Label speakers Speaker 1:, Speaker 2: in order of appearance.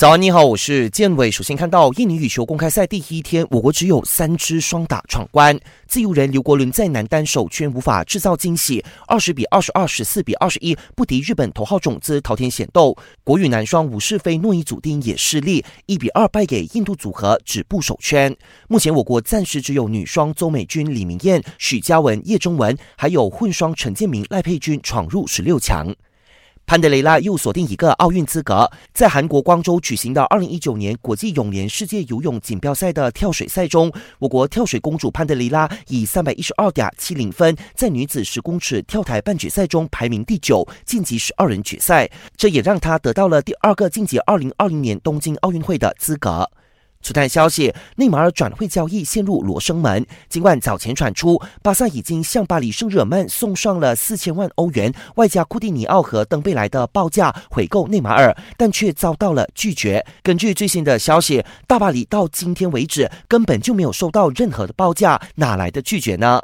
Speaker 1: 早安，你好，我是建伟。首先看到印尼羽球公开赛第一天，我国只有三支双打闯关。自由人刘国伦在男单首圈无法制造惊喜，二十比二十二、十四比二十一不敌日本头号种子桃田贤斗。国羽男双吴世飞诺伊祖丁也失利，一比二败给印度组合，止步首圈。目前我国暂时只有女双邹美君、李明艳、许嘉文、叶中文，还有混双陈建明、赖佩君闯入十六强。潘德雷拉又锁定一个奥运资格，在韩国光州举行的二零一九年国际泳联世界游泳锦标赛的跳水赛中，我国跳水公主潘德雷拉以三百一十二点七零分，在女子十公尺跳台半决赛中排名第九，晋级十二人决赛，这也让她得到了第二个晋级二零二零年东京奥运会的资格。出台消息，内马尔转会交易陷入罗生门。尽管早前传出巴萨已经向巴黎圣日耳曼送上了四千万欧元，外加库蒂尼奥和登贝莱的报价回购内马尔，但却遭到了拒绝。根据最新的消息，大巴黎到今天为止根本就没有收到任何的报价，哪来的拒绝呢？